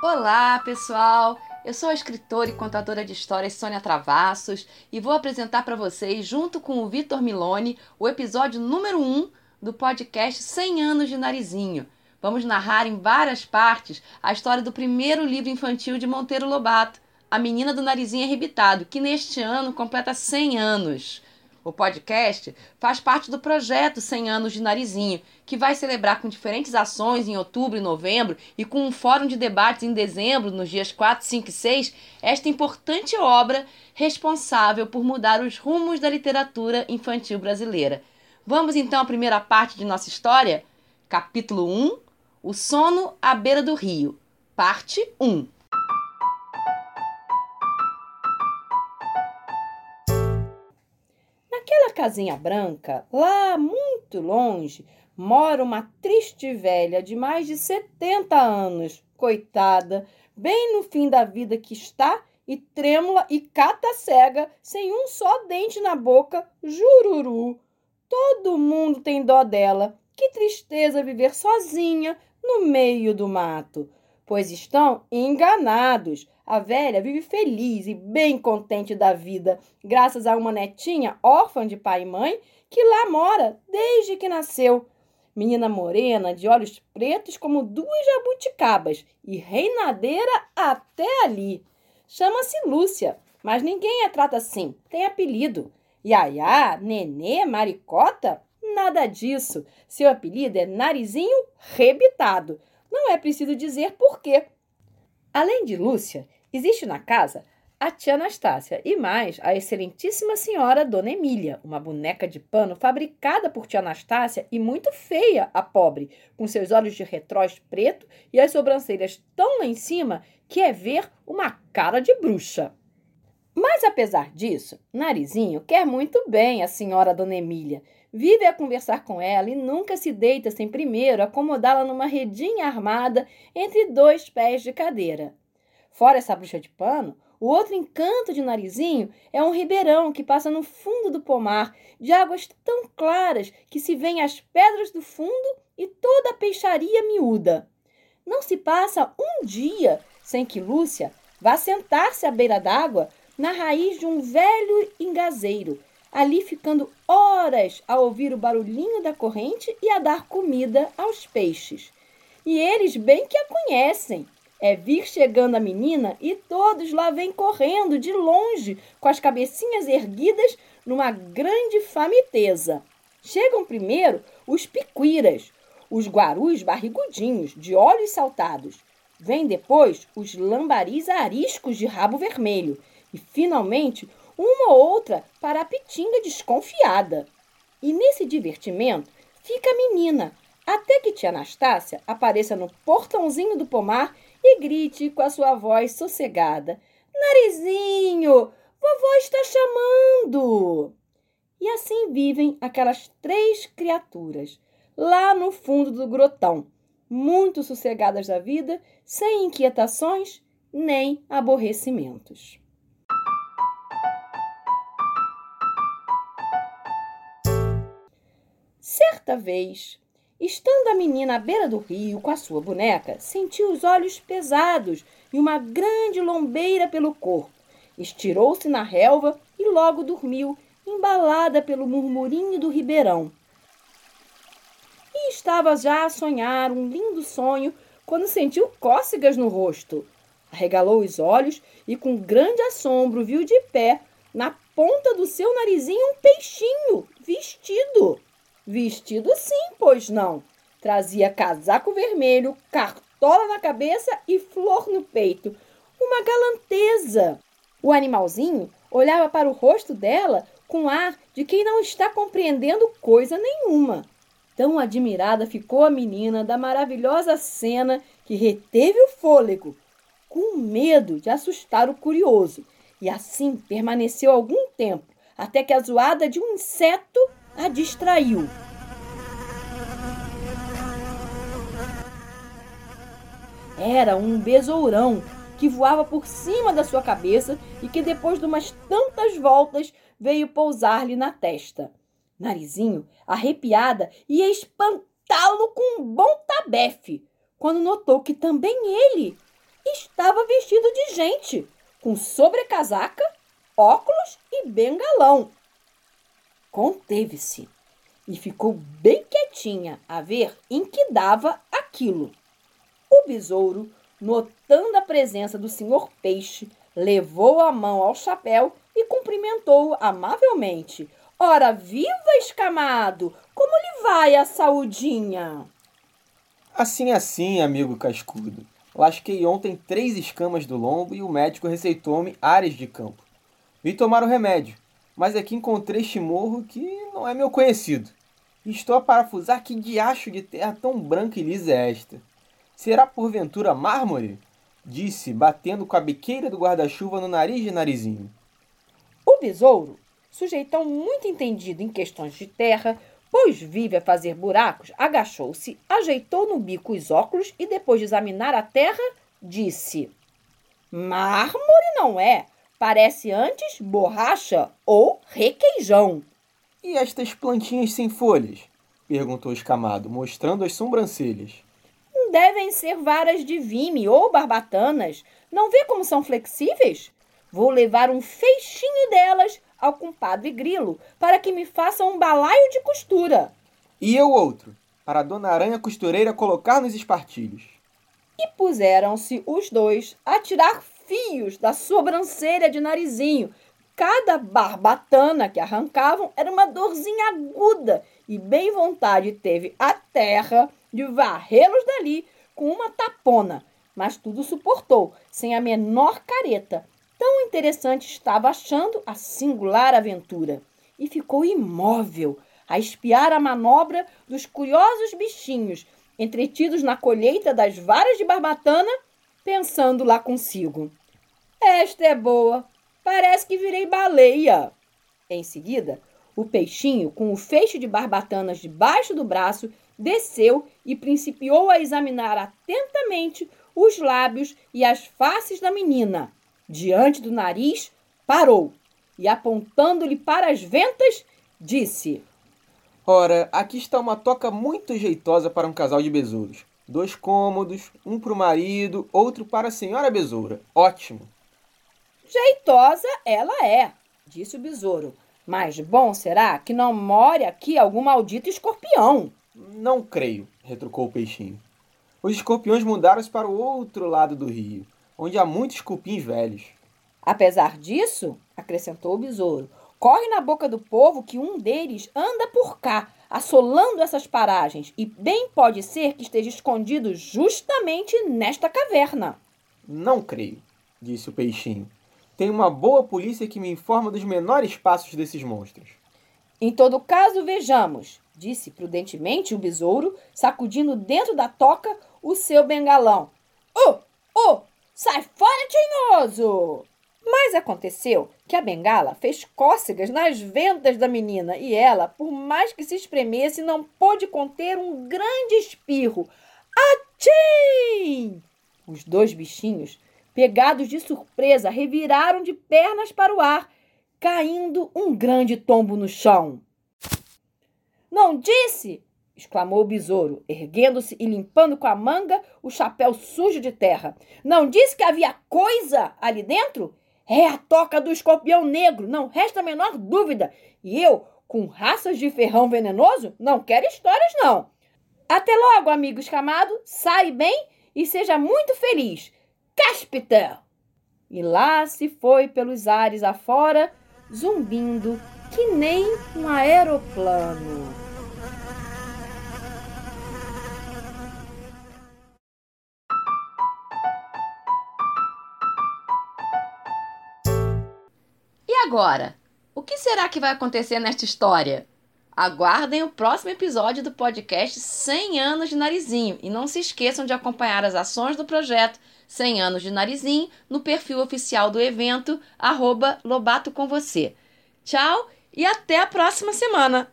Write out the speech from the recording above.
Olá, pessoal! Eu sou a escritora e contadora de histórias Sônia Travassos e vou apresentar para vocês, junto com o Vitor Milone, o episódio número 1 do podcast 100 anos de Narizinho. Vamos narrar em várias partes a história do primeiro livro infantil de Monteiro Lobato, A Menina do Narizinho Arrebitado, que neste ano completa 100 anos. O podcast faz parte do projeto 100 anos de Narizinho, que vai celebrar com diferentes ações em outubro e novembro e com um fórum de debates em dezembro, nos dias 4, 5 e 6, esta importante obra responsável por mudar os rumos da literatura infantil brasileira. Vamos então à primeira parte de nossa história? Capítulo 1 O sono à beira do rio. Parte 1 Naquela casinha branca, lá muito longe, mora uma triste velha de mais de 70 anos, coitada, bem no fim da vida que está e trêmula e cata cega, sem um só dente na boca, jururu. Todo mundo tem dó dela. Que tristeza viver sozinha no meio do mato. Pois estão enganados. A velha vive feliz e bem contente da vida, graças a uma netinha órfã de pai e mãe que lá mora desde que nasceu. Menina morena, de olhos pretos como duas jabuticabas e reinadeira até ali. Chama-se Lúcia, mas ninguém a trata assim, tem apelido. Yaya, Nenê, Maricota? Nada disso. Seu apelido é Narizinho Rebitado. Não é preciso dizer por quê. Além de Lúcia, existe na casa a tia Anastácia e mais a excelentíssima senhora Dona Emília, uma boneca de pano fabricada por tia Anastácia e muito feia, a pobre, com seus olhos de retróis preto e as sobrancelhas tão lá em cima que é ver uma cara de bruxa. Mas apesar disso, Narizinho quer muito bem a senhora Dona Emília. Vive a conversar com ela e nunca se deita sem primeiro acomodá-la numa redinha armada entre dois pés de cadeira. Fora essa bruxa de pano, o outro encanto de Narizinho é um ribeirão que passa no fundo do pomar, de águas tão claras que se vêem as pedras do fundo e toda a peixaria miúda. Não se passa um dia sem que Lúcia vá sentar-se à beira d'água na raiz de um velho engazeiro, ali ficando horas a ouvir o barulhinho da corrente e a dar comida aos peixes. E eles bem que a conhecem. É vir chegando a menina e todos lá vêm correndo de longe, com as cabecinhas erguidas numa grande famiteza. Chegam primeiro os picuiras, os guarus barrigudinhos, de olhos saltados. Vêm depois os lambaris ariscos de rabo vermelho e, finalmente, uma ou outra para a pitinga desconfiada. E nesse divertimento fica a menina, até que tia Anastácia apareça no portãozinho do pomar e grite com a sua voz sossegada: Narizinho, vovó está chamando! E assim vivem aquelas três criaturas, lá no fundo do grotão, muito sossegadas da vida, sem inquietações nem aborrecimentos. Certa vez, estando a menina à beira do rio com a sua boneca, sentiu os olhos pesados e uma grande lombeira pelo corpo. Estirou-se na relva e logo dormiu, embalada pelo murmurinho do ribeirão. E estava já a sonhar um lindo sonho quando sentiu cócegas no rosto. Arregalou os olhos e, com grande assombro, viu de pé, na ponta do seu narizinho, um peixinho vestido. Vestido sim, pois não. Trazia casaco vermelho, cartola na cabeça e flor no peito. Uma galanteza. O animalzinho olhava para o rosto dela com ar de quem não está compreendendo coisa nenhuma. Tão admirada ficou a menina da maravilhosa cena que reteve o fôlego, com medo de assustar o curioso, e assim permaneceu algum tempo, até que a zoada de um inseto a distraiu. Era um besourão que voava por cima da sua cabeça e que, depois de umas tantas voltas, veio pousar-lhe na testa. Narizinho, arrepiada, ia espantá-lo com um bom tabefe, quando notou que também ele estava vestido de gente, com sobrecasaca, óculos e bengalão. Conteve-se e ficou bem quietinha a ver em que dava aquilo. O besouro, notando a presença do senhor peixe, levou a mão ao chapéu e cumprimentou-o amavelmente. Ora, viva, escamado! Como lhe vai a saudinha? Assim, assim, amigo cascudo. Lasquei ontem três escamas do lombo e o médico receitou-me áreas de campo. Vim tomar o remédio, mas aqui encontrei este morro que não é meu conhecido. Estou a parafusar que diacho de terra tão branca e lisa é esta. Será porventura mármore? Disse, batendo com a biqueira do guarda-chuva no nariz de narizinho. O besouro, sujeitão muito entendido em questões de terra, pois vive a fazer buracos, agachou-se, ajeitou no bico os óculos e, depois de examinar a terra, disse: Mármore não é. Parece antes borracha ou requeijão. E estas plantinhas sem folhas? perguntou escamado, mostrando as sobrancelhas. Devem ser varas de vime ou barbatanas. Não vê como são flexíveis? Vou levar um feixinho delas ao compadre Grilo para que me faça um balaio de costura. E eu outro, para a dona Aranha Costureira colocar nos espartilhos. E puseram-se os dois a tirar fios da sobrancelha de narizinho. Cada barbatana que arrancavam era uma dorzinha aguda e bem vontade teve a terra de varrê-los dali com uma tapona. Mas tudo suportou, sem a menor careta, Tão interessante estava achando a singular aventura e ficou imóvel a espiar a manobra dos curiosos bichinhos entretidos na colheita das varas de barbatana, pensando lá consigo: Esta é boa, parece que virei baleia. Em seguida, o peixinho, com o feixe de barbatanas debaixo do braço, desceu e principiou a examinar atentamente os lábios e as faces da menina diante do nariz, parou e, apontando-lhe para as ventas, disse: Ora, aqui está uma toca muito jeitosa para um casal de besouros. Dois cômodos, um para o marido, outro para a senhora besoura. Ótimo! Jeitosa ela é, disse o besouro. Mas bom será que não more aqui algum maldito escorpião. Não creio, retrucou o peixinho. Os escorpiões mudaram-se para o outro lado do rio onde há muitos cupins velhos. Apesar disso, acrescentou o besouro, corre na boca do povo que um deles anda por cá, assolando essas paragens, e bem pode ser que esteja escondido justamente nesta caverna. Não creio, disse o peixinho. Tem uma boa polícia que me informa dos menores passos desses monstros. Em todo caso, vejamos, disse prudentemente o besouro, sacudindo dentro da toca o seu bengalão. Oh, oh, Sai fora, tinhoso! Mas aconteceu que a bengala fez cócegas nas ventas da menina e ela, por mais que se espremesse, não pôde conter um grande espirro. Atim! Os dois bichinhos, pegados de surpresa, reviraram de pernas para o ar, caindo um grande tombo no chão. Não disse? exclamou o besouro, erguendo-se e limpando com a manga o chapéu sujo de terra. Não disse que havia coisa ali dentro? É a toca do escorpião negro, não resta a menor dúvida. E eu, com raças de ferrão venenoso, não quero histórias, não. Até logo, amigo escamado, sai bem e seja muito feliz. Cáspita! E lá se foi pelos ares afora, zumbindo que nem um aeroplano. agora? O que será que vai acontecer nesta história? Aguardem o próximo episódio do podcast 100 anos de narizinho e não se esqueçam de acompanhar as ações do projeto 100 anos de narizinho no perfil oficial do evento arroba Lobato com você. Tchau e até a próxima semana!